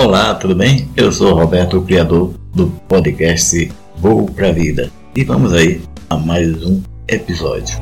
Olá, tudo bem? Eu sou Roberto, o criador do podcast Voo pra Vida. E vamos aí a mais um episódio.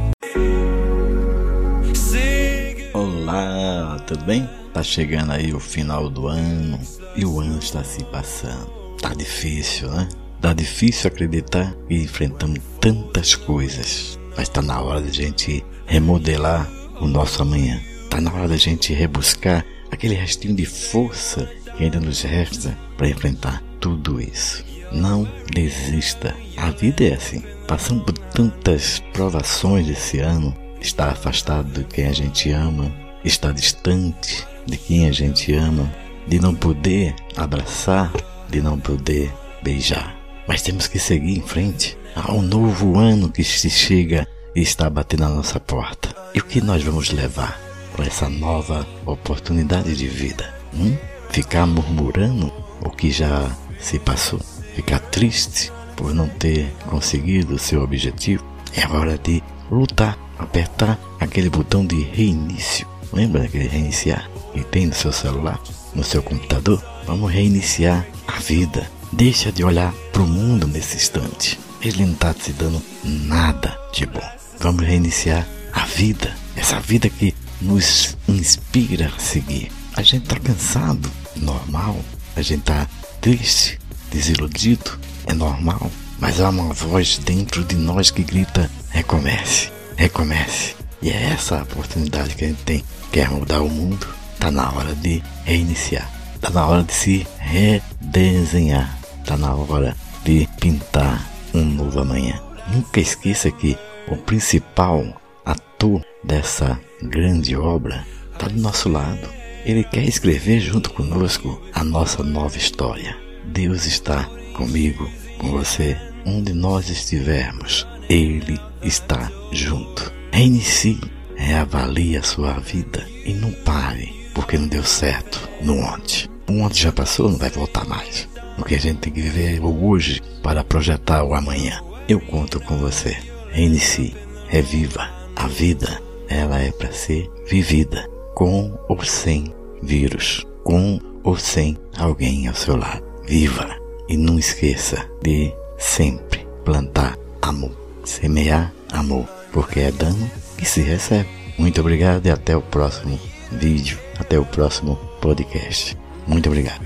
Olá, tudo bem? Tá chegando aí o final do ano e o ano está se passando. Tá difícil, né? Tá difícil acreditar que enfrentamos tantas coisas, mas tá na hora de a gente remodelar o nosso amanhã. Tá na hora da gente rebuscar aquele restinho de força que ainda nos resta para enfrentar tudo isso. Não desista. A vida é assim. Passando por tantas provações esse ano, está afastado de quem a gente ama, está distante de quem a gente ama, de não poder abraçar, de não poder beijar. Mas temos que seguir em frente. Um novo ano que se chega e está batendo na nossa porta. E o que nós vamos levar para essa nova oportunidade de vida? Hum? Ficar murmurando o que já se passou? Ficar triste por não ter conseguido o seu objetivo? É hora de lutar, apertar aquele botão de reinício. Lembra daquele reiniciar que tem no seu celular, no seu computador? Vamos reiniciar a vida. Deixa de olhar para o mundo nesse instante. Ele não está te dando nada de bom. Vamos reiniciar a vida. Essa vida que nos inspira a seguir. A gente está cansado, normal. A gente está triste, desiludido, é normal. Mas há uma voz dentro de nós que grita: recomece, recomece. E é essa a oportunidade que a gente tem. Quer mudar o mundo? Está na hora de reiniciar. Está na hora de se redesenhar. Está na hora de pintar um novo amanhã. Nunca esqueça que o principal ator dessa grande obra está do nosso lado. Ele quer escrever junto conosco a nossa nova história. Deus está comigo, com você, onde nós estivermos. Ele está junto. Reinicie, reavalie a sua vida e não pare porque não deu certo no ontem. O ontem já passou, não vai voltar mais. Porque a gente tem que viver o hoje para projetar o amanhã. Eu conto com você. Reinicie, reviva. A vida, ela é para ser vivida com ou sem vírus, com ou sem alguém ao seu lado. Viva e não esqueça de sempre plantar amor, semear amor, porque é dano que se recebe. Muito obrigado e até o próximo vídeo, até o próximo podcast. Muito obrigado.